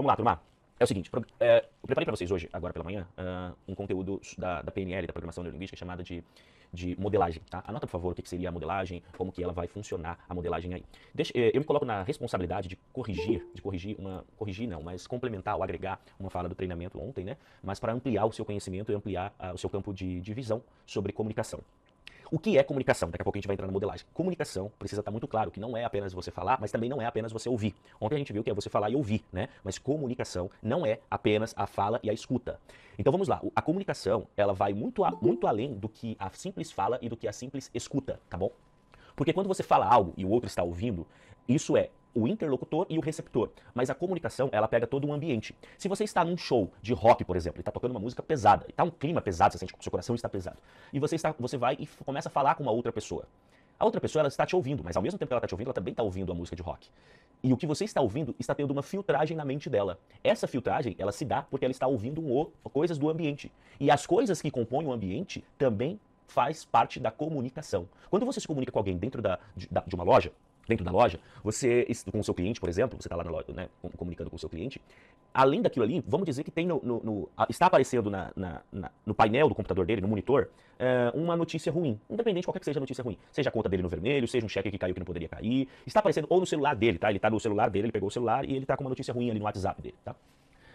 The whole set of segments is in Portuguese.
Vamos lá, turma. É o seguinte, pro, é, eu preparei para vocês hoje, agora pela manhã, uh, um conteúdo da, da, PNL, da Programação Neurolinguística, chamada de, de modelagem. Tá? Anota, por favor, o que, que, seria a modelagem, como que ela vai funcionar, a modelagem aí. Deixa, eh, eu me coloco na responsabilidade de corrigir, de corrigir uma, corrigir não, mas complementar ou agregar uma fala do treinamento ontem, né? Mas para ampliar o seu conhecimento e ampliar uh, o seu campo de, de visão sobre comunicação. O que é comunicação? Daqui a pouco a gente vai entrar na modelagem. Comunicação precisa estar muito claro que não é apenas você falar, mas também não é apenas você ouvir. Ontem a gente viu que é você falar e ouvir, né? Mas comunicação não é apenas a fala e a escuta. Então vamos lá. A comunicação, ela vai muito, a, muito além do que a simples fala e do que a simples escuta, tá bom? Porque quando você fala algo e o outro está ouvindo, isso é o interlocutor e o receptor. Mas a comunicação, ela pega todo um ambiente. Se você está num show de rock, por exemplo, e está tocando uma música pesada, e está um clima pesado, você sente que o seu coração está pesado, e você, está, você vai e começa a falar com uma outra pessoa. A outra pessoa ela está te ouvindo, mas ao mesmo tempo que ela está te ouvindo, ela também está ouvindo a música de rock. E o que você está ouvindo está tendo uma filtragem na mente dela. Essa filtragem, ela se dá porque ela está ouvindo um, coisas do ambiente. E as coisas que compõem o ambiente também faz parte da comunicação. Quando você se comunica com alguém dentro da, de, da, de uma loja, dentro da loja, você, com o seu cliente, por exemplo, você está lá na loja, né, comunicando com o seu cliente, além daquilo ali, vamos dizer que tem no, no, no está aparecendo na, na, na, no painel do computador dele, no monitor, é, uma notícia ruim, independente de qualquer que seja a notícia ruim, seja a conta dele no vermelho, seja um cheque que caiu que não poderia cair, está aparecendo ou no celular dele, tá? Ele está no celular dele, ele pegou o celular e ele está com uma notícia ruim ali no WhatsApp dele, tá?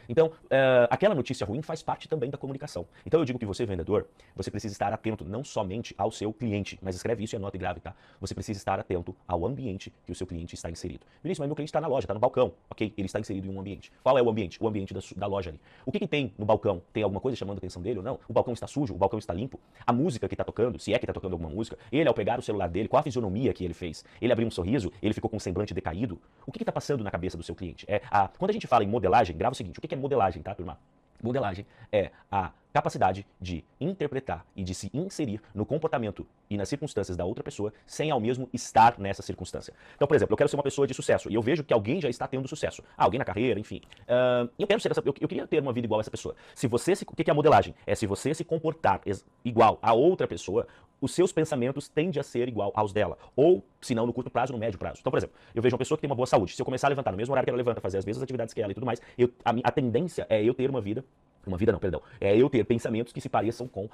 Então, uh, aquela notícia ruim faz parte também da comunicação. Então, eu digo que você, vendedor, você precisa estar atento não somente ao seu cliente, mas escreve isso e anota e grave, tá? Você precisa estar atento ao ambiente que o seu cliente está inserido. Vinícius, mas meu cliente está na loja, está no balcão. Ok, ele está inserido em um ambiente. Qual é o ambiente? O ambiente da, da loja ali. O que, que tem no balcão? Tem alguma coisa chamando a atenção dele ou não? O balcão está sujo? O balcão está limpo? A música que está tocando, se é que está tocando alguma música, ele ao pegar o celular dele, qual a fisionomia que ele fez? Ele abriu um sorriso? Ele ficou com um semblante decaído? O que está passando na cabeça do seu cliente? É a, quando a gente fala em modelagem, grava o seguinte, o que, que é modelagem, tá, turma? Modelagem é a capacidade de interpretar e de se inserir no comportamento e nas circunstâncias da outra pessoa sem ao mesmo estar nessa circunstância. Então, por exemplo, eu quero ser uma pessoa de sucesso e eu vejo que alguém já está tendo sucesso. Ah, alguém na carreira, enfim. Uh, eu quero ser essa, eu, eu, queria ter uma vida igual a essa pessoa. Se você se, o que é a modelagem? É se você se comportar igual a outra pessoa, os seus pensamentos tendem a ser igual aos dela. Ou, se não, no curto prazo, no médio prazo. Então, por exemplo, eu vejo uma pessoa que tem uma boa saúde. Se eu começar a levantar no mesmo horário que ela levanta, fazer as mesmas atividades que ela e tudo mais, eu, a, a tendência é eu ter uma vida uma vida não, perdão. É eu ter pensamentos que se pareçam com uh,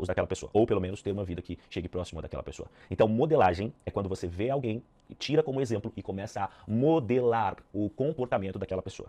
os daquela pessoa. Ou pelo menos ter uma vida que chegue próximo daquela pessoa. Então, modelagem é quando você vê alguém, tira como exemplo e começa a modelar o comportamento daquela pessoa.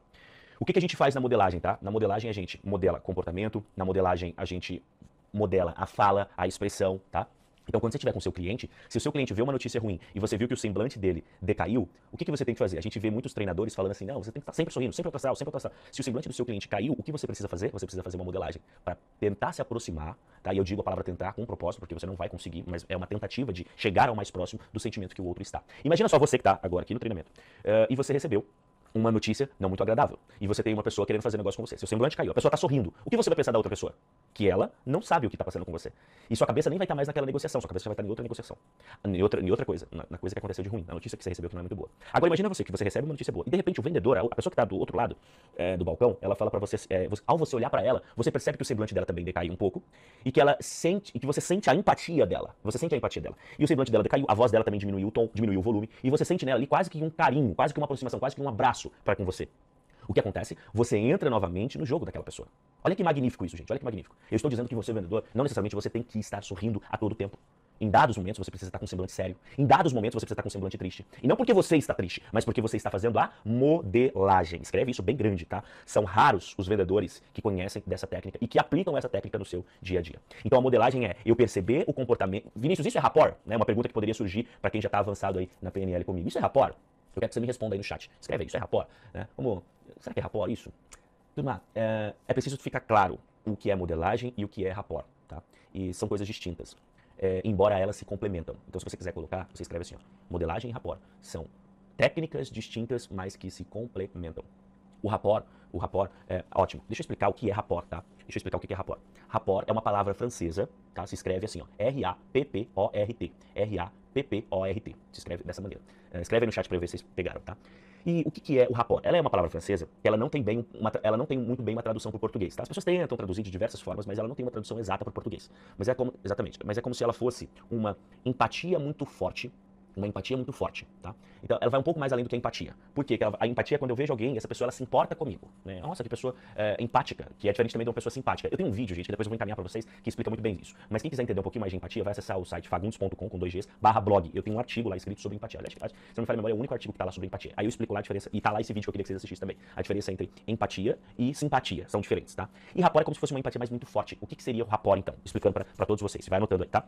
O que, que a gente faz na modelagem, tá? Na modelagem a gente modela comportamento, na modelagem a gente modela a fala, a expressão, tá? Então, quando você estiver com seu cliente, se o seu cliente vê uma notícia ruim e você viu que o semblante dele decaiu, o que, que você tem que fazer? A gente vê muitos treinadores falando assim, não, você tem que estar sempre sorrindo, sempre autoastral, sempre autoastral. Se o semblante do seu cliente caiu, o que você precisa fazer? Você precisa fazer uma modelagem para tentar se aproximar, tá? E eu digo a palavra tentar com um propósito, porque você não vai conseguir, mas é uma tentativa de chegar ao mais próximo do sentimento que o outro está. Imagina só você que está agora aqui no treinamento uh, e você recebeu uma notícia não muito agradável. E você tem uma pessoa querendo fazer negócio com você. Seu semblante caiu. A pessoa está sorrindo. O que você vai pensar da outra pessoa? Que ela não sabe o que está passando com você. E sua cabeça nem vai estar tá mais naquela negociação. Sua cabeça vai estar tá em outra negociação. Em outra, em outra coisa. Na, na, coisa que aconteceu de ruim. Na notícia que você recebeu que não é muito boa. Agora imagina você que você recebe uma notícia boa. E de repente o vendedor, a pessoa que está do outro lado é, do balcão, ela fala para você, é, você, ao você olhar para ela, você percebe que o semblante dela também decaiu um pouco. E que ela sente, e que você sente a empatia dela. Você sente a empatia dela. E o semblante dela decaiu, a voz dela também diminuiu o tom, diminuiu o volume. E você sente nela ali quase que um carinho, quase que uma aproximação, quase que um abraço para com você. O que acontece? Você entra novamente no jogo daquela pessoa. Olha que magnífico isso, gente. Olha que magnífico. Eu estou dizendo que você, vendedor, não necessariamente você tem que estar sorrindo a todo tempo. Em dados momentos você precisa estar com um semblante sério. Em dados momentos você precisa estar com um semblante triste. E não porque você está triste, mas porque você está fazendo a modelagem. Escreve isso bem grande, tá? São raros os vendedores que conhecem dessa técnica e que aplicam essa técnica no seu dia a dia. Então a modelagem é eu perceber o comportamento. Vinícius, isso é rapport? Né? Uma pergunta que poderia surgir para quem já está avançado aí na PNL comigo. Isso é rapport? Eu quero que você me responda aí no chat. Escreve aí, isso é rapport? Né? Como, será que é rapport isso? Turma, é, é preciso ficar claro o que é modelagem e o que é rapport, tá? E são coisas distintas, é, embora elas se complementam. Então, se você quiser colocar, você escreve assim, ó, modelagem e rapport. São técnicas distintas, mas que se complementam. O rapport, o rapport, é ótimo. Deixa eu explicar o que é rapport, tá? Deixa eu explicar o que é rapport. Rapport é uma palavra francesa, tá? Se escreve assim, ó, R-A-P-P-O-R-T. R-A-P-P-O-R-T. Se escreve dessa maneira. Uh, escreve aí no chat para ver se vocês pegaram, tá? E o que, que, é o rapport? Ela é uma palavra francesa, ela não tem bem uma, ela não tem muito bem uma tradução para o português. Tá? As pessoas tentam traduzir de diversas formas, mas ela não tem uma tradução exata para o português. Mas é como, exatamente, mas é como se ela fosse uma empatia muito forte uma empatia muito forte, tá? Então, ela vai um pouco mais além do que a empatia. Por quê? Porque a empatia é quando eu vejo alguém, essa pessoa ela se importa comigo, né? Nossa, que pessoa é, empática, que é diferente também de uma pessoa simpática. Eu tenho um vídeo, gente, que depois eu vou encaminhar pra vocês, que explica muito bem isso. Mas quem quiser entender um pouquinho mais de empatia, vai acessar o site fagundes.com com dois Gs, barra blog. Eu tenho um artigo lá escrito sobre empatia. Aliás, se não me falha a memória, é o único artigo que tá lá sobre empatia. Aí eu explico lá a diferença, e tá lá esse vídeo que eu queria que vocês assistissem também. A diferença entre empatia e simpatia, são diferentes, tá? E rapport é como se fosse uma empatia mais muito forte. O que, que seria o rapport, então? Explicando pra todos vocês. Você vai anotando aí, tá?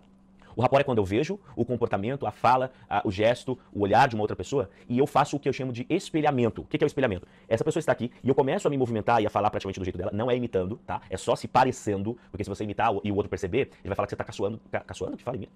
O rapport é quando eu vejo o comportamento, a fala, a- o gesto, o olhar de uma outra pessoa e eu faço o que eu chamo de espelhamento. O que é o espelhamento? Essa pessoa está aqui e eu começo a me movimentar e a falar praticamente do jeito dela. Não é imitando, tá? É só se parecendo, porque se você imitar e o outro perceber, ele vai falar que você tá caçoando. Ca, caçoando? Que fala mim?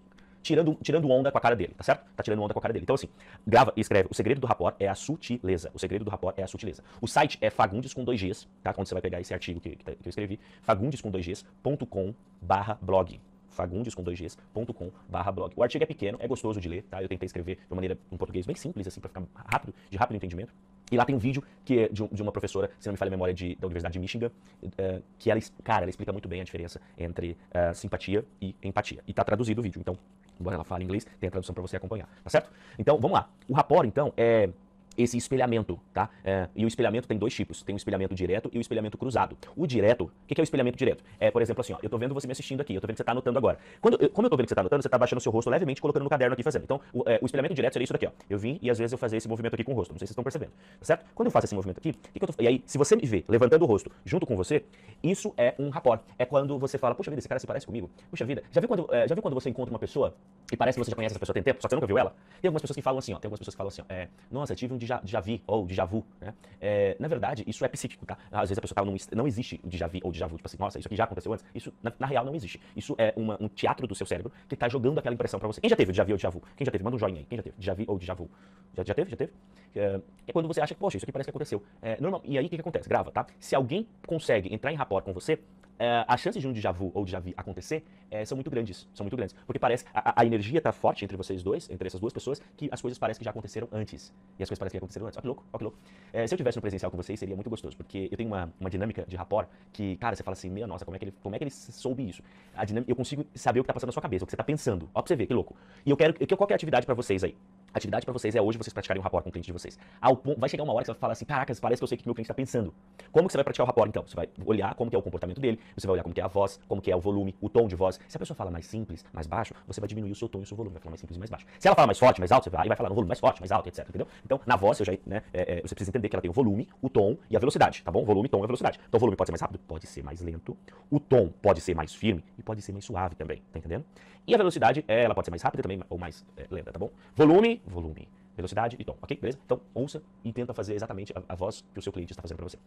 Tirando, tirando onda com a cara dele, tá certo? Tá tirando onda com a cara dele. Então, assim, grava e escreve. O segredo do rapport é a sutileza. O segredo do rapport é a sutileza. O site é fagundes com dois Gs, tá? Quando você vai pegar esse artigo que, que, eu escrevi, fagundes com dois Gs.com barra blog fagundes com dois Gs.com barra blog. O artigo é pequeno, é gostoso de ler, tá? Eu tentei escrever de uma maneira em português bem simples, assim, pra ficar rápido, de rápido entendimento. E lá tem um vídeo que é de, um- uma professora, se não me falha a memória, de, da Universidade de Michigan, eh, que ela, cara, ela explica muito bem a diferença entre eh, simpatia e empatia. E tá traduzido o vídeo, então, embora ela fale inglês, tem a tradução pra você acompanhar, tá certo? Então, vamos lá. O rapport, então, é esse espelhamento, tá? É, e o espelhamento tem dois tipos, tem o espelhamento direto e o espelhamento cruzado. O direto, o que que é o espelhamento direto? É, por exemplo, assim, ó, eu tô vendo você me assistindo aqui, eu tô vendo que você tá anotando agora. Quando, eu- como eu tô vendo que você tá anotando, você tá baixando o seu rosto levemente colocando no caderno aqui fazendo. Então, o, é, o espelhamento direto seria isso daqui, ó. Eu vim e às vezes eu fazia esse movimento aqui com o rosto, não sei se vocês estão percebendo, tá certo? Quando eu faço esse movimento aqui, que que eu tô, e aí, se você me vê levantando o rosto junto com você, isso é um rapport. É quando você fala, puxa vida, esse cara se parece comigo. Puxa vida, já viu quando, é, já viu quando você encontra uma pessoa e parece que você já conhece essa pessoa tem tempo, só que você nunca viu ela? Tem algumas pessoas que falam assim, ó, tem algumas pessoas que falam assim, ó, é, nossa, tive um déjà, déjà ou déjà vu, né? É, na verdade, isso é psíquico, tá? Às vezes a pessoa fala, não, não existe déjà vu ou déjà vu, tipo assim, nossa, isso aqui já aconteceu antes. Isso, na, na real, não existe. Isso é uma- um teatro do seu cérebro que tá jogando aquela impressão pra você. Quem já teve déjà vu ou déjà vu? Quem já teve? Manda um joinha aí. Quem já teve? Déjà vu ou déjà vu? Já, já teve? Já teve? É, é quando você acha que, poxa, isso aqui parece que aconteceu. É, normal, e aí, o que, que acontece? Grava, tá? Se alguém consegue entrar em rapport com você, é, as chances de um déjà vu ou déjà vu acontecer é, são muito grandes, são muito grandes, porque parece, a, a- energia tá forte entre vocês dois, entre essas duas pessoas, que as coisas parecem que já aconteceram antes, e as coisas parecem que aconteceram antes, ó que louco, ó que louco. É, se eu tivesse no presencial com vocês, seria muito gostoso, porque eu tenho uma, uma dinâmica de rapport que, cara, você fala assim, minha nossa, como é que ele, como é que ele soube isso? A dinâmica, eu consigo saber o que tá passando na sua cabeça, o que você tá pensando, ó pra você ver, que louco. E eu quero, que- qual que é a atividade pra vocês aí? Atividade pra vocês é hoje vocês praticarem um rapport com o cliente de vocês. Ao ponto- vai chegar uma hora que você vai falar assim, caracas, parece que eu sei o que meu cliente está pensando. Como que você vai praticar o rapport então? Você vai olhar como que é o comportamento dele, você vai olhar como que é a voz, como que é o volume, o tom de voz. Se a pessoa fala mais simples, mais baixo, você vai diminuir o seu tom e o seu volume, vai falar mais simples e mais baixo. Se ela fala mais forte, mais alto, você vai, vai falar no volume mais forte, mais alto, etc. Entendeu? Então, na voz, você, já, né, é, é, você precisa entender que ela tem o volume, o tom e a velocidade, tá bom? Volume, tom e velocidade. Então, o volume pode ser mais rápido, pode ser mais lento, o tom pode ser mais firme e pode ser mais suave também, tá entendendo? E a velocidade, é, ela pode ser mais rápida também, ou mais é, lenta, tá bom? Volume, volume, velocidade e tom, ok? Beleza? Então, ouça e tenta fazer exatamente a, a voz que o seu cliente está fazendo para você.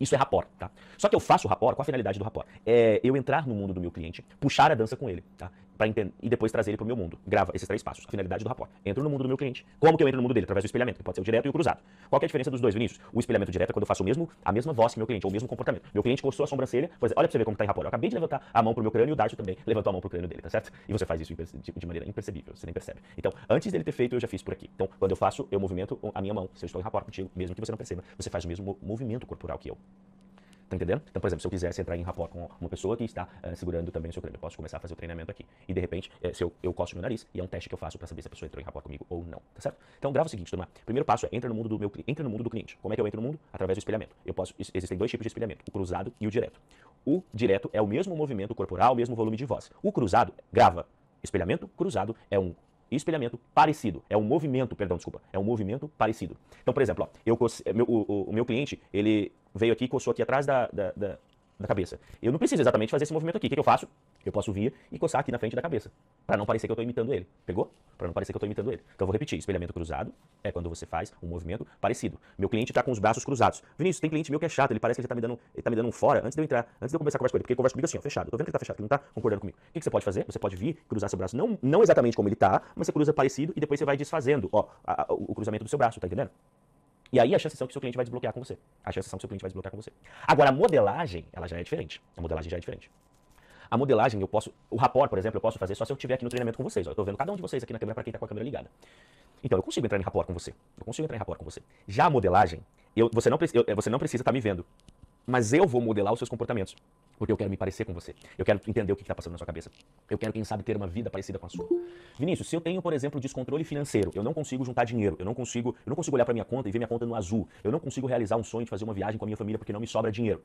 Isso é rapport, tá? Só que eu faço rapport, qual a finalidade do rapport? É eu entrar no mundo do meu cliente, puxar a dança com ele, tá? Entender, e depois trazer ele pro meu mundo. Grava esses três passos, a finalidade do rapport. Entro no mundo do meu cliente. Como que eu entro no mundo dele? Através do espelhamento, que pode ser o direto e o cruzado. Qual é a diferença dos dois, Vinícius? O espelhamento direto é quando eu faço o mesmo, a mesma voz que meu cliente, ou o mesmo comportamento. Meu cliente coçou a sobrancelha, pois olha pra você ver como tá em rapport. Eu acabei de levantar a mão pro meu crânio e o Darcio também levantou a mão pro crânio dele, tá certo? E você faz isso de, maneira imperceptível, você nem percebe. Então, antes dele ter feito, eu já fiz por aqui. Então, quando eu faço, eu movimento a minha mão. Se eu estou em rapport contigo, mesmo que você não perceba, você faz o mesmo mo- movimento corporal que eu. Tá entendendo? Então, por exemplo, se eu quisesse entrar em rapport com uma pessoa que está eh, segurando também o seu crânio, eu posso começar a fazer o treinamento aqui. E de repente, eh, se eu, eu coço meu nariz, e é um teste que eu faço para saber se a pessoa entrou em rapport comigo ou não, tá certo? Então, grava o seguinte, turma. Primeiro passo é entra no mundo do meu entra no mundo do cliente. Como é que eu entro no mundo? Através do espelhamento. Eu posso ex- existem dois tipos de espelhamento, o cruzado e o direto. O direto é o mesmo movimento corporal, o mesmo volume de voz. O cruzado, grava. Espelhamento cruzado é um espelhamento parecido. É um movimento, perdão, desculpa. É um movimento parecido. Então, por exemplo, ó, eu o- o meu cliente, ele veio aqui e coçou aqui atrás da, da, da- da cabeça. Eu não preciso exatamente fazer esse movimento aqui. O que, que eu faço? Eu posso vir e coçar aqui na frente da cabeça. Para não parecer que eu estou imitando ele. Pegou? Para não parecer que eu estou imitando ele. Então eu vou repetir. Espelhamento cruzado é quando você faz um movimento parecido. Meu cliente está com os braços cruzados. Vinícius, tem cliente meu que é chato. Ele parece que ele está me dando, tá me dando um fora antes de eu entrar, antes de eu começar a conversar com ele. Porque ele conversa comigo assim, ó, fechado. Tô vendo que ele tá fechado, que ele não tá concordando comigo. O que, que você pode fazer? Você pode vir, cruzar seu braço, não, não exatamente como ele tá, mas você cruza parecido e depois você vai desfazendo, ó, a- a- o cruzamento do seu braço, tá entendendo? E aí a chance são que seu cliente vai desbloquear com você. A chance são que seu cliente vai desbloquear com você. Agora, a modelagem, ela já é diferente. A modelagem já é diferente. A modelagem, eu posso. O rapport, por exemplo, eu posso fazer só se eu estiver aqui no treinamento com vocês. Ó. Eu tô vendo cada um de vocês aqui na câmera para quem tá com a câmera ligada. Então, eu consigo entrar em rapport com você. Eu consigo entrar em rapport com você. Já a modelagem, eu, você, não, eu- você não precisa estar me vendo. Mas eu vou modelar os seus comportamentos. Porque eu quero me parecer com você. Eu quero entender o que está passando na sua cabeça. Eu quero, quem sabe, ter uma vida parecida com a sua. Vinícius, se eu tenho, por exemplo, descontrole financeiro, eu não consigo juntar dinheiro, eu não consigo, eu não consigo olhar para minha conta e ver minha conta no azul, eu não consigo realizar um sonho de fazer uma viagem com a minha família porque não me sobra dinheiro.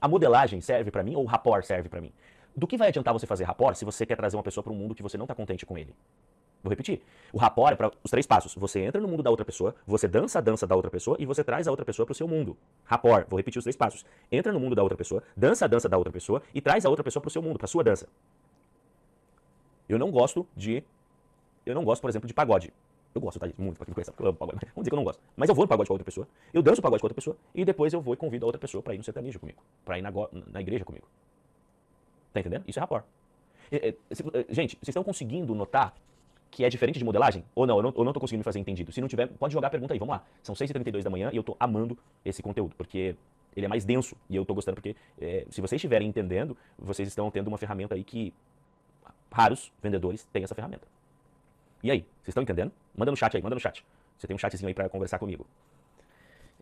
A modelagem serve para mim ou o rapport serve para mim? Do que vai adiantar você fazer rapport se você quer trazer uma pessoa para um mundo que você não está contente com ele? Vou repetir. O rapport é para os três passos. Você entra no mundo da outra pessoa, você dança a dança da outra pessoa e você traz a outra pessoa para o seu mundo. Rapport. Vou repetir os três passos. Entra no mundo da outra pessoa, dança a dança da outra pessoa e traz a outra pessoa para o seu mundo, para sua dança. Eu não gosto de. Eu não gosto, por exemplo, de pagode. Eu gosto, tá? Muito, pra quem conhece, porque eu amo pagode. Vamos dizer que eu não gosto. Mas eu vou no pagode com outra pessoa, eu danço o pagode com outra pessoa, e depois eu vou e convido a outra pessoa para ir no sertanejo comigo. Para ir na, na igreja comigo. Tá entendendo? Isso é rapport. Gente, vocês estão conseguindo notar que é diferente de modelagem? Ou não, eu não, eu não tô conseguindo me fazer entendido. Se não tiver, pode jogar a pergunta aí, vamos lá. São 6h32 da manhã e eu tô amando esse conteúdo, porque ele é mais denso e eu tô gostando porque é, se vocês estiverem entendendo, vocês estão tendo uma ferramenta aí que raros vendedores têm essa ferramenta. E aí, vocês estão entendendo? Manda no chat aí, manda no chat. Você tem um chatzinho aí para conversar comigo.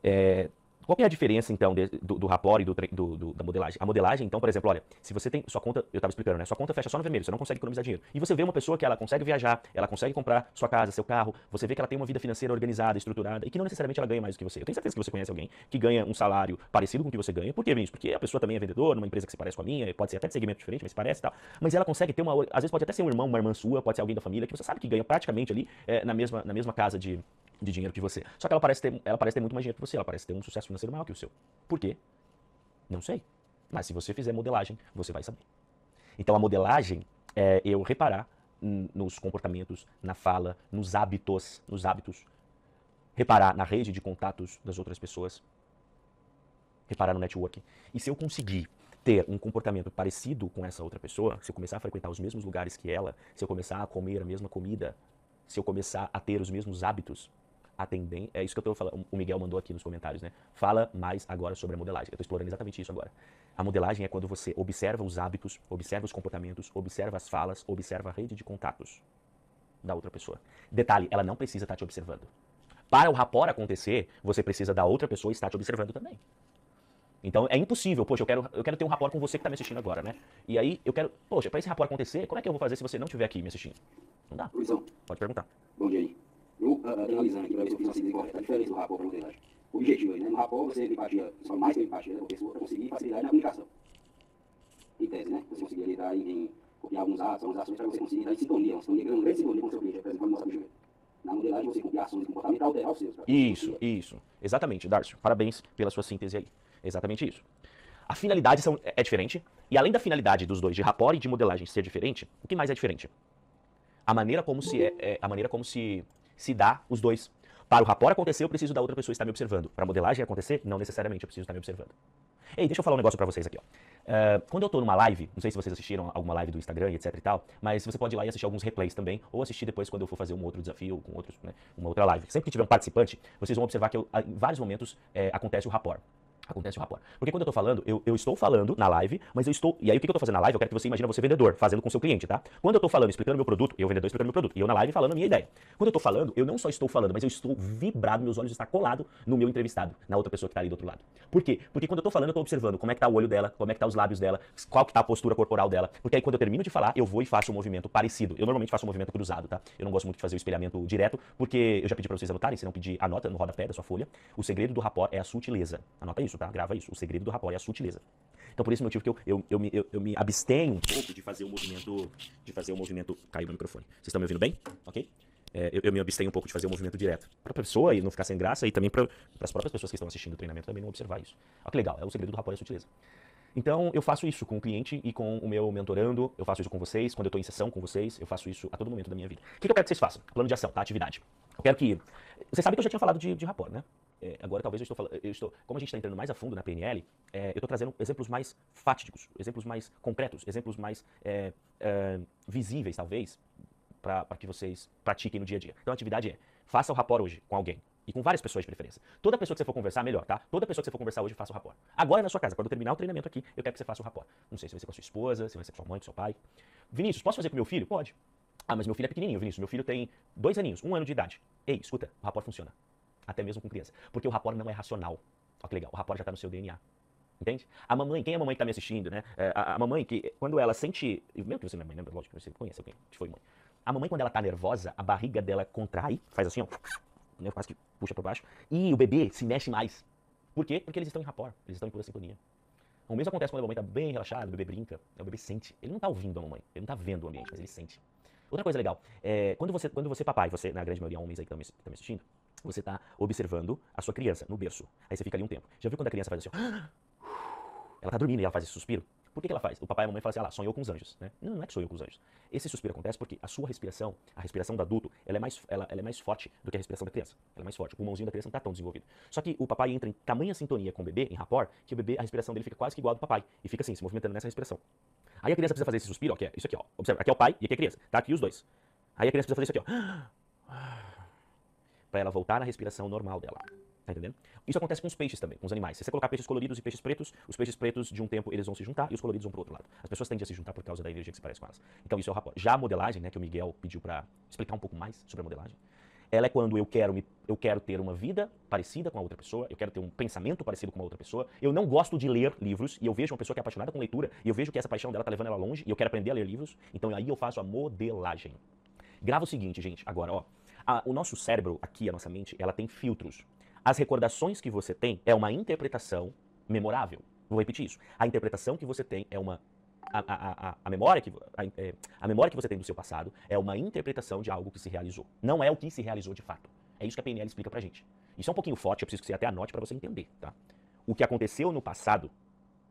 É, qual é a diferença, então, de, do, do rapport e do, do, do, da modelagem? A modelagem, então, por exemplo, olha, se você tem sua conta, eu estava explicando, né? Sua conta fecha só no vermelho, você não consegue economizar dinheiro. E você vê uma pessoa que ela consegue viajar, ela consegue comprar sua casa, seu carro, você vê que ela tem uma vida financeira organizada, estruturada, e que não necessariamente ela ganha mais do que você. Eu tenho certeza que você conhece alguém que ganha um salário parecido com o que você ganha. Por que, Vinícius? Porque a pessoa também é vendedora, numa empresa que se parece com a minha, pode ser até de segmento diferente, mas se parece e tal. Mas ela consegue ter uma. Às vezes pode até ser um irmão, uma irmã sua, pode ser alguém da família, que você sabe que ganha praticamente ali é, na, mesma, na mesma casa de, de dinheiro que você. Só que ela parece, ter, ela parece ter muito mais dinheiro que você, ela parece ter um sucesso financeiro maior que o seu. Por quê? Não sei. Mas se você fizer modelagem, você vai saber. Então a modelagem é eu reparar nos comportamentos, na fala, nos hábitos, nos hábitos, reparar na rede de contatos das outras pessoas, reparar no network. E se eu conseguir ter um comportamento parecido com essa outra pessoa, se eu começar a frequentar os mesmos lugares que ela, se eu começar a comer a mesma comida, se eu começar a ter os mesmos hábitos, a tendência. É isso que eu estou falando. O Miguel mandou aqui nos comentários, né? Fala mais agora sobre a modelagem. Eu estou explorando exatamente isso agora. A modelagem é quando você observa os hábitos, observa os comportamentos, observa as falas, observa a rede de contatos da outra pessoa. Detalhe, ela não precisa estar te observando. Para o rapport acontecer, você precisa da outra pessoa estar te observando também. Então é impossível, poxa, eu quero, eu quero ter um rapport com você que está me assistindo agora, né? E aí eu quero, poxa, para esse rapport acontecer, como é que eu vou fazer se você não estiver aqui me assistindo? Não dá. Luizão. Pode perguntar. Bom dia aí. Eu, uh, analisando aqui para ver se eu fiz uma síntese correta, a diferença do rapport para a modelagem. O objetivo aí, né? No rapport você empatia, só mais que empatia né, pessoa para conseguir facilidade na comunicação. Em tese, né? Você conseguir ali dar em, em copiar alguns atos, algumas ações para você conseguir dar em sintonia, uma sintonia grande, grande sintonia com o seu cliente, por exemplo, mostrar no joelho. Na modelagem você copiar ações comportamento alterar os seus. Isso, isso. Exatamente, Darcio. Parabéns pela sua síntese aí. Exatamente isso. A finalidade são, é diferente, e além da finalidade dos dois, de rapport e de modelagem ser diferente, o que mais é diferente? A maneira como se, é, é a maneira como se se dá os dois. Para o rapport acontecer, eu preciso da outra pessoa estar me observando. Para a modelagem acontecer, não necessariamente eu preciso estar me observando. Ei, deixa eu falar um negócio para vocês aqui, ó. Uh, quando eu tô numa live, não sei se vocês assistiram alguma live do Instagram etc e tal, mas você pode ir lá e assistir alguns replays também, ou assistir depois quando eu for fazer um outro desafio, com outros, né, uma outra live. Sempre que tiver um participante, vocês vão observar que eu, em vários momentos é, acontece o rapport. Acontece o rapport. Porque quando eu tô falando, eu, eu, estou falando na live, mas eu estou. E aí o que eu tô fazendo na live? Eu quero que você imagine você vendedor, fazendo com seu cliente, tá? Quando eu tô falando, explicando meu produto, eu vendedor explicando meu produto, e eu na live falando a minha ideia. Quando eu tô falando, eu não só estou falando, mas eu estou vibrado, meus olhos estão colados no meu entrevistado, na outra pessoa que tá ali do outro lado. Por quê? Porque quando eu tô falando, eu tô observando como é que tá o olho dela, como é que tá os lábios dela, qual que tá a postura corporal dela. Porque aí quando eu termino de falar, eu vou e faço um movimento parecido. Eu normalmente faço um movimento cruzado, tá? Eu não gosto muito de fazer o espelhamento direto, porque eu já pedi para vocês anotarem, se não pedir, anota no rodapé da sua folha. O segredo do é a sutileza. Anota isso, tá? Grava isso. O segredo do rapport, é a sutileza. Então por esse motivo que eu, eu, eu, me, eu, eu me abstenho um pouco de fazer o movimento. De fazer o movimento. Caiu meu microfone. Vocês estão me ouvindo bem? Ok? É, eu, eu, me abstenho um pouco de fazer o movimento direto. Para a pessoa e não ficar sem graça, e também para as próprias pessoas que estão assistindo o treinamento também não observar isso. Olha que legal, é o segredo do rapport e a sutileza. Então, eu faço isso com o cliente e com o meu mentorando, eu faço isso com vocês, quando eu estou em sessão com vocês, eu faço isso a todo momento da minha vida. O que, que eu quero que vocês façam? Plano de ação, tá? Atividade. Eu quero que. Você sabe que eu já tinha falado de, de rapport, né? É, agora talvez eu estou falando. Eu estou, como a gente está entrando mais a fundo na PNL, é, eu estou trazendo exemplos mais fáticos, exemplos mais concretos, exemplos mais é, é visíveis, talvez, para que vocês pratiquem no dia a dia. Então a atividade é: faça o rapport hoje com alguém. E com várias pessoas de preferência. Toda pessoa que você for conversar, melhor, tá? Toda pessoa que você for conversar hoje, faça o rapport. Agora na sua casa, quando eu terminar o treinamento aqui, eu quero que você faça o rapport. Não sei se vai ser com a sua esposa, se vai ser com sua mãe, com seu pai. Vinícius, posso fazer com meu filho? Pode. Ah, mas meu filho é pequenininho, Vinícius. Meu filho tem dois aninhos, um ano de idade. Ei, escuta, o rapport funciona. Até mesmo com criança. Porque o rapport não é racional. Olha que legal, o rapport já está no seu DNA. Entende? A mamãe, quem é a mamãe que está me assistindo, né? É, a, a, mamãe que, quando ela sente. Mesmo que você não é mãe, né? Lógico que você conhece alguém que foi mãe. A mamãe, quando ela está nervosa, a barriga dela contrai, faz assim, ó. Né, quase que puxa para baixo. E o bebê se mexe mais. Por quê? Porque eles estão em rapport, eles estão em pura sintonia. O mesmo acontece quando a mamãe está bem relaxada, o bebê brinca, né, o bebê sente. Ele não está ouvindo a mamãe, ele não está vendo o ambiente, mas ele sente. Outra coisa legal, é, quando, você, quando você, papai, você, na grande maioria, homens aí que estão me, me assistindo, você está observando a sua criança no berço. Aí você fica ali um tempo. Já viu quando a criança faz assim, ó, ela está dormindo e ela faz esse suspiro? Por que, que ela faz? O papai e a mamãe falam assim, ah lá, sonhou com os anjos. Né? Não, não é que sonhou com os anjos. Esse suspiro acontece porque a sua respiração, a respiração do adulto, ela é, mais, ela, ela é mais forte do que a respiração da criança. Ela é mais forte. O pulmãozinho da criança não está tão desenvolvido. Só que o papai entra em tamanha sintonia com o bebê, em rapport, que o bebê, a respiração dele fica quase que igual ao do papai. E fica assim, se movimentando nessa respiração. Aí a criança precisa fazer esse suspiro, ó, que é isso aqui, ó. Observa, aqui é o pai e aqui é a criança. Tá aqui os dois. Aí a criança precisa fazer isso aqui, ó. Para ela voltar na respiração normal dela. Tá entendendo? Isso acontece com os peixes também, com os animais. Se você colocar peixes coloridos e peixes pretos, os peixes pretos de um tempo eles vão se juntar e os coloridos vão para o outro lado. As pessoas tendem a se juntar por causa da energia que se parece com elas. Então isso é o rapport. Já a modelagem, né, que o Miguel pediu para explicar um pouco mais sobre a modelagem, ela é quando eu quero, me, eu quero ter uma vida parecida com a outra pessoa, eu quero ter um pensamento parecido com a outra pessoa. Eu não gosto de ler livros e eu vejo uma pessoa que é apaixonada com leitura e eu vejo que essa paixão dela está levando ela longe e eu quero aprender a ler livros. Então aí eu faço a modelagem. Grava o seguinte, gente, agora, ó. A, o nosso cérebro, aqui, a nossa mente, ela tem filtros. As recordações que você tem é uma interpretação memorável. Vou repetir isso. A interpretação que você tem é uma a, a, a, a, memória que, é, a, memória que você tem do seu passado é uma interpretação de algo que se realizou. Não é o que se realizou de fato. É isso que a PNL explica pra gente. Isso é um pouquinho forte, eu preciso que você até anote para você entender, tá? O que aconteceu no passado,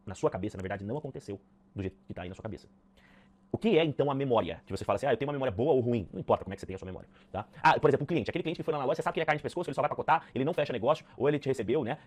na sua cabeça, na verdade, não aconteceu do jeito que está aí na sua cabeça. O que é então a memória? Que você fala assim, ah, eu tenho uma memória boa ou ruim. Não importa como é que você tem a sua memória. Tá? Ah, por exemplo, o cliente. Aquele cliente que foi lá na loja, você sabe que ele é carne de pescoço, ele só vai pacotar, ele não fecha negócio, ou ele te recebeu, né?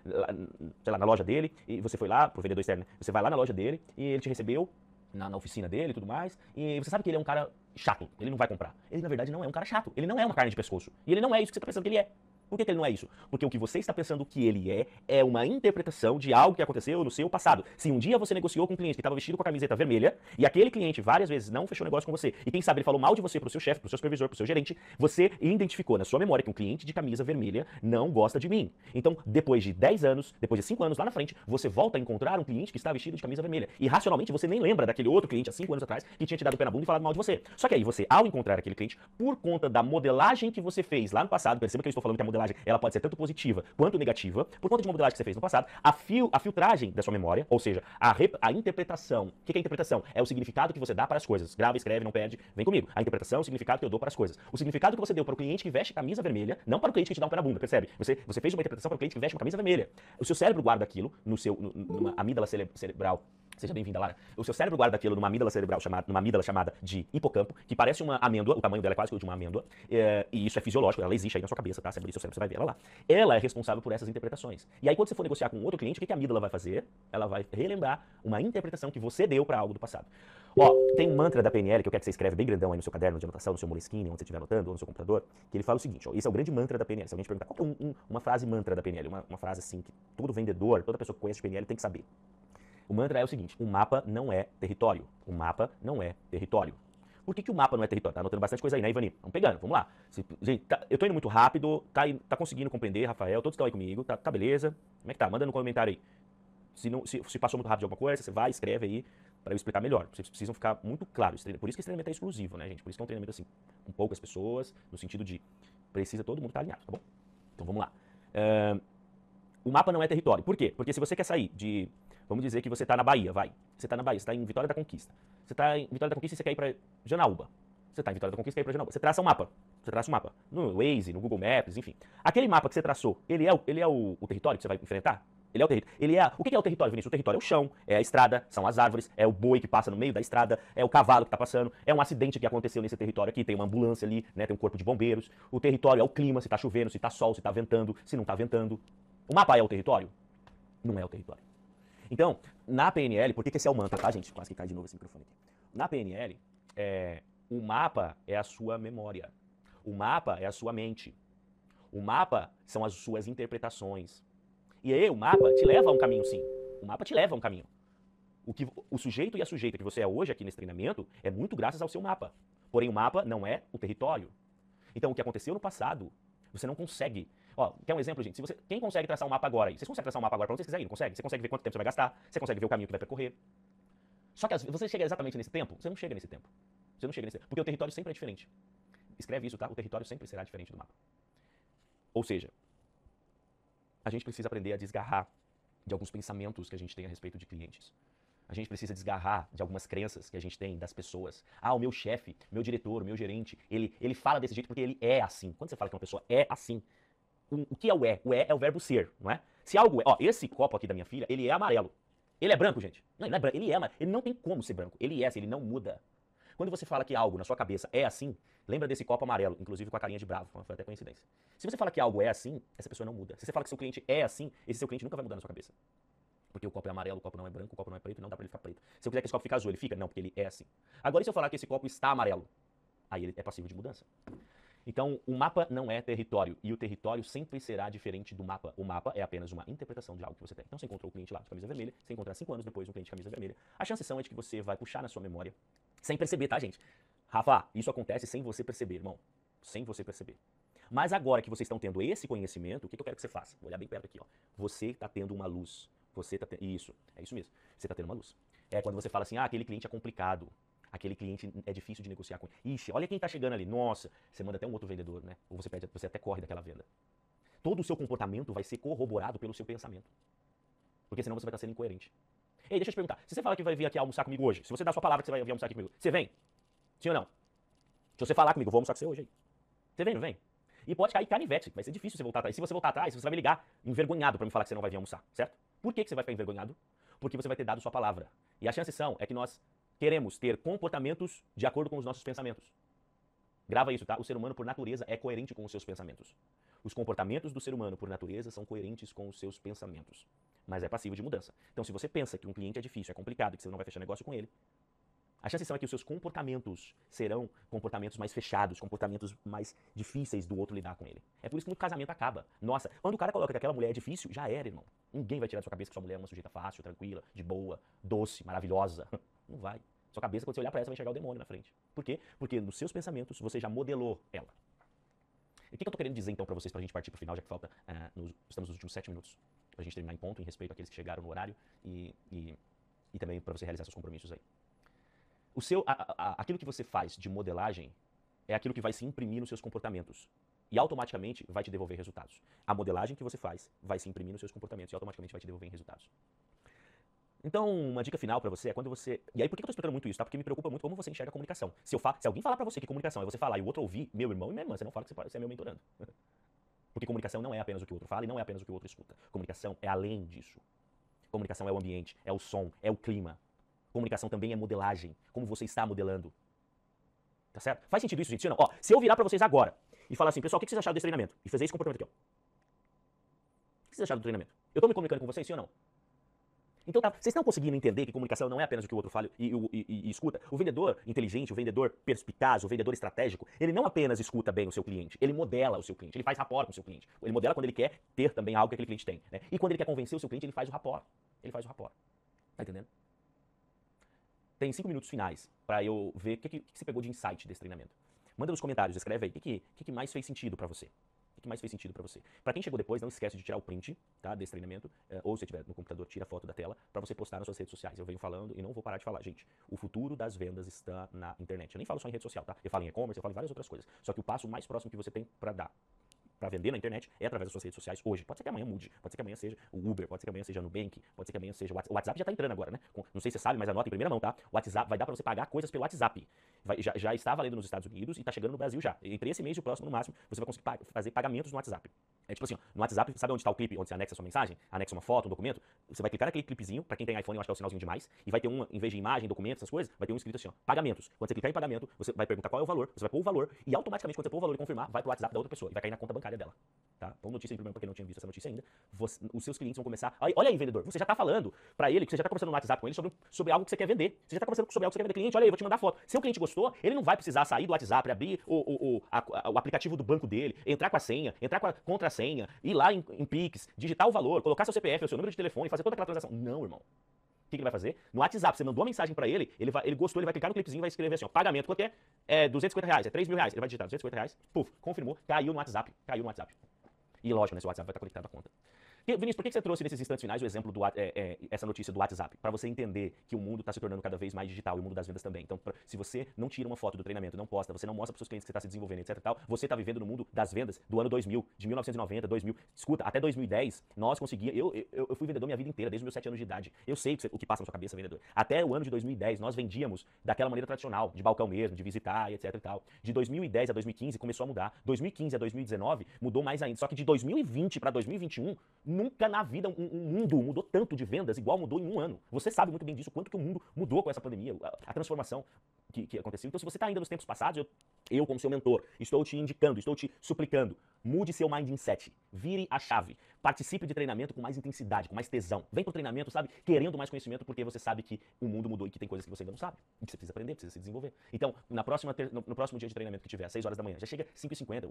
Sei lá, na loja dele, e você foi lá, pro vendedor externo? Você vai lá na loja dele e ele te recebeu na, na, oficina dele e tudo mais, e você sabe que ele é um cara chato, ele não vai comprar. Ele, na verdade, não é um cara chato. Ele não é uma carne de pescoço. E ele não é isso que você está pensando que ele é. Por que, que, ele não é isso? Porque o que você está pensando que ele é, é uma interpretação de algo que aconteceu no seu passado. Se um dia você negociou com um cliente que estava vestido com a camiseta vermelha, e aquele cliente várias vezes não fechou negócio com você, e quem sabe ele falou mal de você para o seu chefe, para o seu supervisor, para o seu gerente, você identificou na sua memória que um cliente de camisa vermelha não gosta de mim. Então, depois de 10 anos, depois de 5 anos lá na frente, você volta a encontrar um cliente que está vestido de camisa vermelha. E racionalmente você nem lembra daquele outro cliente há 5 anos atrás que tinha te dado o pé na bunda e falado mal de você. Só que aí você, ao encontrar aquele cliente, por conta da modelagem que você fez lá no passado, perceba que eu estou falando que a modelagem ela pode ser tanto positiva quanto negativa, por conta de uma modelagem que você fez no passado, a, fil, a filtragem da sua memória, ou seja, a, a interpretação. O que é a interpretação? É o significado que você dá para as coisas. Grava, escreve, não perde, vem comigo. A interpretação é o significado que eu dou para as coisas. O significado que você deu para o cliente que veste camisa vermelha, não para o cliente que te dá um pé na bunda, percebe? Você, você fez uma interpretação para o cliente que veste uma camisa vermelha. O seu cérebro guarda aquilo no seu, no, numa amígdala cere cerebral Seja bem-vinda, Lara. O seu cérebro guarda aquilo numa amígdala cerebral chamada, numa amígdala chamada de hipocampo, que parece uma amêndoa, o tamanho dela é quase que de uma amêndoa, é, e isso é fisiológico, ela existe aí na sua cabeça, tá? Você abrir seu cérebro, você vai ver ela lá. Ela é responsável por essas interpretações. E aí, quando você for negociar com outro cliente, o que a amígdala vai fazer? Ela vai relembrar uma interpretação que você deu para algo do passado. Ó, tem um mantra da PNL que eu quero que você escreve bem grandão aí no seu caderno de anotação, no seu Moleskine, onde você estiver anotando, ou no seu computador, que ele fala o seguinte, ó, esse é o grande mantra da PNL. Se alguém te perguntar, qual é um, um, uma frase mantra da PNL? Uma, uma frase assim que todo vendedor, toda pessoa que conhece PNL tem que saber. O mantra é o seguinte: um mapa não é território. Um mapa não é território. Por que, que o mapa não é território? Tá anotando bastante coisa aí, né, Ivani? Vamos pegando, vamos lá. Se, gente, tá, eu tô indo muito rápido, tá, tá conseguindo compreender, Rafael, todos estão aí comigo, tá, tá beleza? Como é que tá? Manda no comentário aí. Se, não, se, se passou muito rápido de alguma coisa, você vai, escreve aí para eu explicar melhor. Vocês precisam ficar muito claros. Por isso que esse treinamento é exclusivo, né, gente? Por isso que é um treinamento assim, com poucas pessoas, no sentido de precisa todo mundo estar tá alinhado, tá bom? Então vamos lá. Uh, o mapa não é território. Por quê? Porque se você quer sair de Vamos dizer que você está na Bahia, vai. Você está na Bahia, você está em Vitória da Conquista. Você está em Vitória da Conquista e você quer ir para Janaúba. Você está em Vitória da Conquista e quer ir para Janaúba. Você traça um mapa. Você traça um mapa. No Waze, no Google Maps, enfim. Aquele mapa que você traçou, ele é, o, ele é o, o território que você vai enfrentar? Ele é o território. Ele é. O que é o território, Vinícius? O território é o chão, é a estrada, são as árvores, é o boi que passa no meio da estrada, é o cavalo que está passando, é um acidente que aconteceu nesse território aqui, tem uma ambulância ali, né? Tem um corpo de bombeiros. O território é o clima, se está chovendo, se está sol, se está ventando, se não está ventando. O mapa é o território? Não é o território. Então, na PNL, por que, que esse é o mantra, tá, gente? Quase que cai de novo esse microfone aqui. Na PNL, é, o mapa é a sua memória. O mapa é a sua mente. O mapa são as suas interpretações. E aí, o mapa te leva a um caminho, sim. O mapa te leva a um caminho. O, que, o sujeito e a sujeita que você é hoje aqui nesse treinamento é muito graças ao seu mapa. Porém, o mapa não é o território. Então, o que aconteceu no passado, você não consegue Ó, quer um exemplo, gente? Se você, quem consegue traçar um mapa agora aí? Vocês conseguem traçar um mapa agora pra onde vocês quiserem? Não consegue? Você consegue ver quanto tempo você vai gastar? Você consegue ver o caminho que vai percorrer? Só que vezes, você chega exatamente nesse tempo? Você não chega nesse tempo. Você não chega nesse tempo. Porque o território sempre é diferente. Escreve isso, tá? O território sempre será diferente do mapa. Ou seja, a gente precisa aprender a desgarrar de alguns pensamentos que a gente tem a respeito de clientes. A gente precisa desgarrar de algumas crenças que a gente tem das pessoas. Ah, o meu chefe, meu diretor, meu gerente, ele, ele fala desse jeito porque ele é assim. Quando você fala que uma pessoa é assim, o, o que é o é? O é é o verbo ser, não é? Se algo é, ó, esse copo aqui da minha filha, ele é amarelo. Ele é branco, gente. Não, ele não é branco, ele é, mas ele não tem como ser branco. Ele é assim, ele não muda. Quando você fala que algo na sua cabeça é assim, lembra desse copo amarelo, inclusive com a carinha de bravo, foi até coincidência. Se você fala que algo é assim, essa pessoa não muda. Se você fala que seu cliente é assim, esse seu cliente nunca vai mudar na sua cabeça. Porque o copo é amarelo, o copo não é branco, o copo não é preto, não dá pra ele ficar preto. Se eu quiser que esse copo fique azul, ele fica? Não, porque ele é assim. Agora, e se eu falar que esse copo está amarelo? Aí ele é passível de mudança. Então, o mapa não é território, e o território sempre será diferente do mapa. O mapa é apenas uma interpretação de algo que você tem. Então, você encontrou o cliente lá de camisa vermelha, você encontrar cinco anos depois um cliente de camisa vermelha. A chance são é de que você vai puxar na sua memória, sem perceber, tá, gente? Rafa, isso acontece sem você perceber, irmão. Sem você perceber. Mas agora que vocês estão tendo esse conhecimento, o que, que eu quero que você faça? Vou olhar bem perto aqui, ó. Você está tendo uma luz. Você está tendo. Isso, é isso mesmo. Você está tendo uma luz. É quando você fala assim, ah, aquele cliente é complicado. Aquele cliente é difícil de negociar com ele. Ixi, olha quem está chegando ali. Nossa, você manda até um outro vendedor, né? Ou você, pede, você até corre daquela venda. Todo o seu comportamento vai ser corroborado pelo seu pensamento. Porque senão você vai estar sendo incoerente. Ei, deixa eu te perguntar. Se você fala que vai vir aqui almoçar comigo hoje, se você dá a sua palavra que você vai vir almoçar aqui comigo, você vem? Sim ou não? Se você falar comigo, vou almoçar com você hoje aí. Você vem, não vem? E pode cair canivete, vai ser difícil você voltar atrás. Se você voltar atrás, você vai me ligar envergonhado para me falar que você não vai vir almoçar, certo? Por que, que você vai ficar envergonhado? Porque você vai ter dado sua palavra. E a chance são é que nós queremos ter comportamentos de acordo com os nossos pensamentos. Grava isso, tá? O ser humano, por natureza, é coerente com os seus pensamentos. Os comportamentos do ser humano, por natureza, são coerentes com os seus pensamentos. Mas é passivo de mudança. Então, se você pensa que um cliente é difícil, é complicado, que você não vai fechar negócio com ele, a chance são é que os seus comportamentos serão comportamentos mais fechados, comportamentos mais difíceis do outro lidar com ele. É por isso que muito casamento acaba. Nossa, quando o cara coloca que aquela mulher é difícil, já era, irmão. Ninguém vai tirar da sua cabeça que sua mulher é uma sujeita fácil, tranquila, de boa, doce, maravilhosa. Não vai. Sua cabeça, quando você olhar para ela, você vai enxergar o demônio na frente. Por quê? Porque nos seus pensamentos você já modelou ela. E o que, que eu tô querendo dizer então para vocês, pra gente partir pro final, já que falta, uh, nos, estamos nos últimos sete minutos, pra gente terminar em ponto, em respeito àqueles que chegaram no horário e, e, e também para você realizar seus compromissos aí. O seu, a, a, aquilo que você faz de modelagem é aquilo que vai se imprimir nos seus comportamentos. E automaticamente vai te devolver resultados. A modelagem que você faz vai se imprimir nos seus comportamentos e automaticamente vai te devolver resultados. Então, uma dica final para você é quando você. E aí, por que eu tô explicando muito isso? Tá? Porque me preocupa muito como você enxerga a comunicação. Se, eu fa... Se alguém falar para você que comunicação é você falar e o outro ouvir, meu irmão e minha irmã, você não fala que você é meu mentorando. Porque comunicação não é apenas o que o outro fala e não é apenas o que o outro escuta. Comunicação é além disso. Comunicação é o ambiente, é o som, é o clima, Comunicação também é modelagem, como você está modelando. Tá certo? Faz sentido isso, gente? Se, não, ó, se eu virar para vocês agora e falar assim, pessoal, o que vocês acharam desse treinamento? E fazer esse comportamento aqui, ó. O que vocês acharam do treinamento? Eu estou me comunicando com vocês, sim ou não? Então tá, vocês estão conseguindo entender que comunicação não é apenas o que o outro fala e, e, e, e, escuta. O vendedor inteligente, o vendedor perspicaz, o vendedor estratégico, ele não apenas escuta bem o seu cliente, ele modela o seu cliente, ele faz rapport com o seu cliente. Ele modela quando ele quer ter também algo que aquele cliente tem. Né? E quando ele quer convencer o seu cliente, ele faz o rapport. Ele faz o rapport. Tá entendendo? tem cinco minutos finais para eu ver o que, que, que, você pegou de insight desse treinamento. Manda nos comentários, escreve aí o que, que, que, mais fez sentido para você. O que mais fez sentido para você? Para quem chegou depois, não esquece de tirar o print tá, desse treinamento, é, ou se tiver no computador, tira a foto da tela para você postar nas suas redes sociais. Eu venho falando e não vou parar de falar, gente. O futuro das vendas está na internet. Eu nem falo só em rede social, tá? Eu falo em e-commerce, eu falo em várias outras coisas. Só que o passo mais próximo que você tem para dar para vender na internet é através das suas redes sociais hoje. Pode ser que amanhã mude, pode ser que amanhã seja o Uber, pode ser que amanhã seja no Nubank, pode ser que amanhã seja o WhatsApp. O já tá entrando agora, né? não sei se você sabe, mas anota em primeira mão, tá? O WhatsApp vai dar para você pagar coisas pelo WhatsApp. Vai, já, já está valendo nos Estados Unidos e está chegando no Brasil já. Entre esse mês e o próximo, no máximo, você vai conseguir fazer pagamentos no WhatsApp. É tipo assim, no WhatsApp, sabe onde está o clipe, onde você anexa a sua mensagem? Anexa uma foto, um documento? Você vai clicar naquele clipezinho, para quem tem iPhone, eu acho que é o sinalzinho demais, e vai ter um, em vez de imagem, documento, essas coisas, vai ter um escrito assim, ó, pagamentos. Quando você clicar em pagamento, você vai perguntar qual é o valor, você vai pôr o valor, e automaticamente, quando você pôr o valor e confirmar, vai pro WhatsApp da outra pessoa, e vai cair na conta bancária dela. Tá? Então, notícia em primeiro para quem não tinha visto essa notícia ainda. Você, os seus clientes vão começar. Olha aí, vendedor, você já está falando para ele, que você já está conversando no WhatsApp com ele sobre, sobre algo que você quer vender. Você já está conversando sobre algo que você quer vender. Cliente, olha aí, vou te mandar foto. Se o cliente gostou, ele não vai precisar sair do WhatsApp, abrir o, o, o, a, o aplicativo do banco dele, entrar com a senha, entrar com a contrassenha, ir lá em, em Pix, digitar o valor, colocar seu CPF, seu número de telefone, fazer toda aquela transação. Não, irmão. O que, que, ele vai fazer? No WhatsApp, você mandou uma mensagem para ele, ele, vai, ele gostou, ele vai clicar no clipezinho e vai escrever assim, ó, pagamento, quanto é? É 250 reais, é 3 mil reais. Ele vai digitar 250 reais, puf, confirmou, caiu no WhatsApp, caiu no WhatsApp. E lógico, né, seu WhatsApp vai estar conectado à conta. Vinícius, por que você trouxe nesses instantes finais o exemplo do é, é, essa notícia do WhatsApp? Para você entender que o mundo está se tornando cada vez mais digital e o mundo das vendas também. Então, pra, se você não tira uma foto do treinamento, não posta, você não mostra para seus clientes que você está se desenvolvendo, etc. Tal, você está vivendo no mundo das vendas do ano 2000, de 1990, 2000. Escuta, até 2010, nós conseguíamos. Eu, eu, eu fui vendedor minha vida inteira, desde os meus 7 anos de idade. Eu sei o que, você, o que passa na sua cabeça, vendedor. Até o ano de 2010, nós vendíamos daquela maneira tradicional, de balcão mesmo, de visitar, etc. E tal. De 2010 a 2015 começou a mudar. 2015 a 2019 mudou mais ainda. Só que de 2020 para 2021, nunca na vida um, um, mundo mudou tanto de vendas igual mudou em um ano. Você sabe muito bem disso, quanto que o mundo mudou com essa pandemia, a, a transformação que, que, aconteceu. Então, se você está ainda nos tempos passados, eu, eu, como seu mentor, estou te indicando, estou te suplicando, mude seu mindset, vire a chave, participe de treinamento com mais intensidade, com mais tesão. Vem pro treinamento, sabe, querendo mais conhecimento, porque você sabe que o mundo mudou e que tem coisas que você ainda não sabe, e que você precisa aprender, precisa se desenvolver. Então, na próxima, no, no próximo dia de treinamento que tiver, às 6 horas da manhã, já chega 5h50,